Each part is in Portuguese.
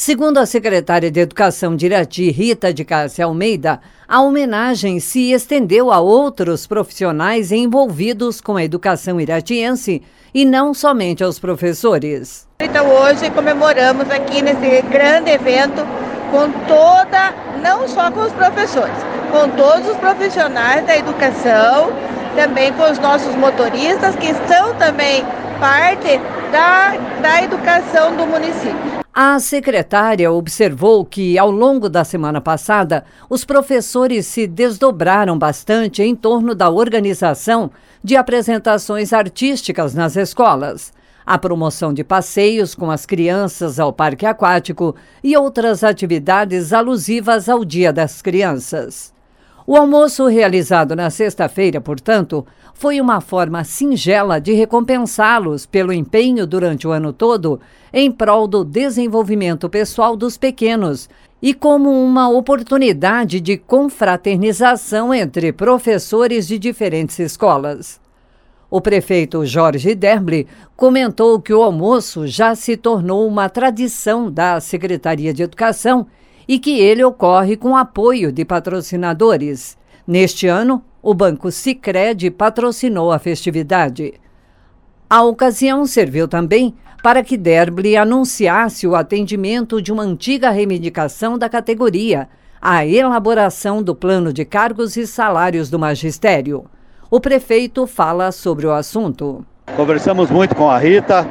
Segundo a secretária de Educação de Irati, Rita de Cássia Almeida, a homenagem se estendeu a outros profissionais envolvidos com a educação iratiense e não somente aos professores. Então hoje comemoramos aqui nesse grande evento com toda, não só com os professores, com todos os profissionais da educação, também com os nossos motoristas que são também parte da, da educação do município. A secretária observou que, ao longo da semana passada, os professores se desdobraram bastante em torno da organização de apresentações artísticas nas escolas, a promoção de passeios com as crianças ao parque aquático e outras atividades alusivas ao Dia das Crianças. O almoço realizado na sexta-feira, portanto, foi uma forma singela de recompensá-los pelo empenho durante o ano todo em prol do desenvolvimento pessoal dos pequenos e como uma oportunidade de confraternização entre professores de diferentes escolas. O prefeito Jorge Derble comentou que o almoço já se tornou uma tradição da Secretaria de Educação e que ele ocorre com apoio de patrocinadores. Neste ano, o Banco Sicredi patrocinou a festividade. A ocasião serviu também para que Derble anunciasse o atendimento de uma antiga reivindicação da categoria, a elaboração do plano de cargos e salários do magistério. O prefeito fala sobre o assunto. Conversamos muito com a Rita,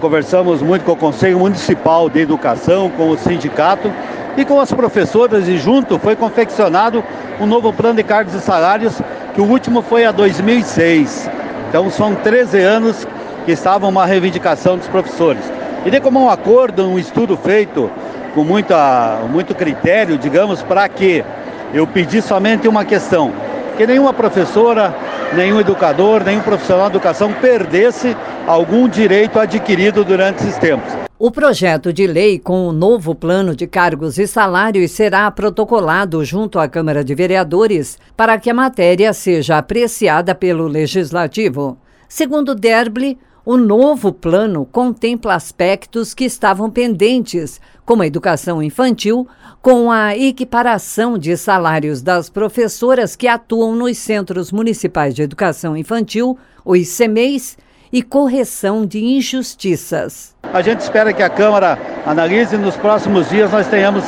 conversamos muito com o Conselho Municipal de Educação, com o sindicato e com as professoras e junto foi confeccionado um novo plano de cargos e salários, que o último foi a 2006. Então são 13 anos que estava uma reivindicação dos professores. E de como um acordo, um estudo feito com muita, muito critério, digamos, para que eu pedi somente uma questão, que nenhuma professora, nenhum educador, nenhum profissional de educação perdesse algum direito adquirido durante esses tempos. O projeto de lei com o novo plano de cargos e salários será protocolado junto à Câmara de Vereadores para que a matéria seja apreciada pelo Legislativo. Segundo Derble, o novo plano contempla aspectos que estavam pendentes, como a educação infantil, com a equiparação de salários das professoras que atuam nos Centros Municipais de Educação Infantil, os CEMEIs, e correção de injustiças. A gente espera que a Câmara analise e nos próximos dias nós tenhamos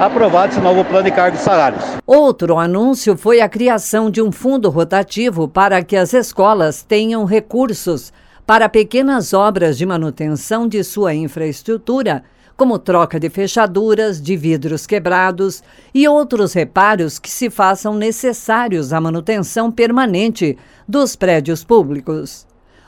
aprovado esse novo plano de cargos e salários. Outro anúncio foi a criação de um fundo rotativo para que as escolas tenham recursos para pequenas obras de manutenção de sua infraestrutura, como troca de fechaduras, de vidros quebrados e outros reparos que se façam necessários à manutenção permanente dos prédios públicos.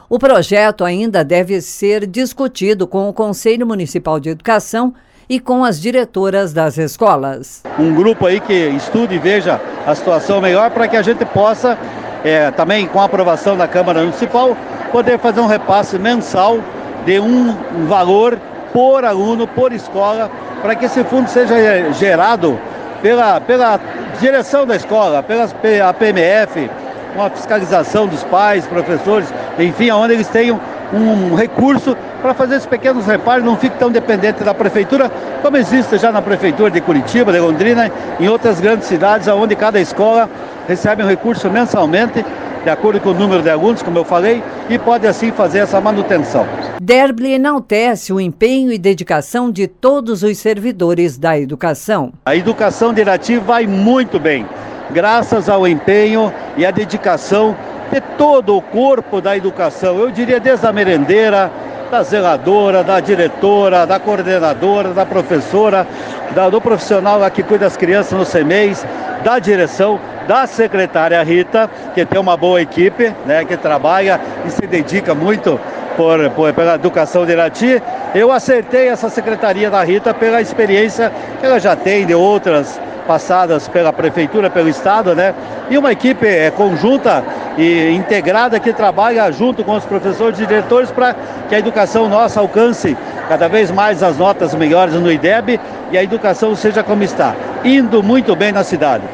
O projeto ainda deve ser discutido com o Conselho Municipal de Educação e com as diretoras das escolas. Um grupo aí que estude e veja a situação melhor para que a gente possa, é, também com a aprovação da Câmara Municipal, poder fazer um repasse mensal de um valor por aluno, por escola, para que esse fundo seja gerado pela, pela direção da escola, pela PMF, com a fiscalização dos pais, professores, enfim, onde eles tenham um recurso para fazer esses pequenos reparos, não fique tão dependente da prefeitura, como existe já na prefeitura de Curitiba, de Londrina, em outras grandes cidades, onde cada escola recebe um recurso mensalmente, de acordo com o número de alunos, como eu falei, e pode assim fazer essa manutenção. Derble enaltece o empenho e dedicação de todos os servidores da educação. A educação de Irati vai muito bem graças ao empenho e à dedicação de todo o corpo da educação. Eu diria desde a merendeira, da zeladora, da diretora, da coordenadora, da professora, da, do profissional que cuida das crianças no CEMEIS, da direção, da secretária Rita, que tem uma boa equipe, né, que trabalha e se dedica muito por, por, pela educação de Irati. Eu acertei essa secretaria da Rita pela experiência que ela já tem de outras passadas pela prefeitura, pelo estado, né? E uma equipe é, conjunta e integrada que trabalha junto com os professores e diretores para que a educação nossa alcance cada vez mais as notas melhores no IDEB e a educação seja como está, indo muito bem na cidade.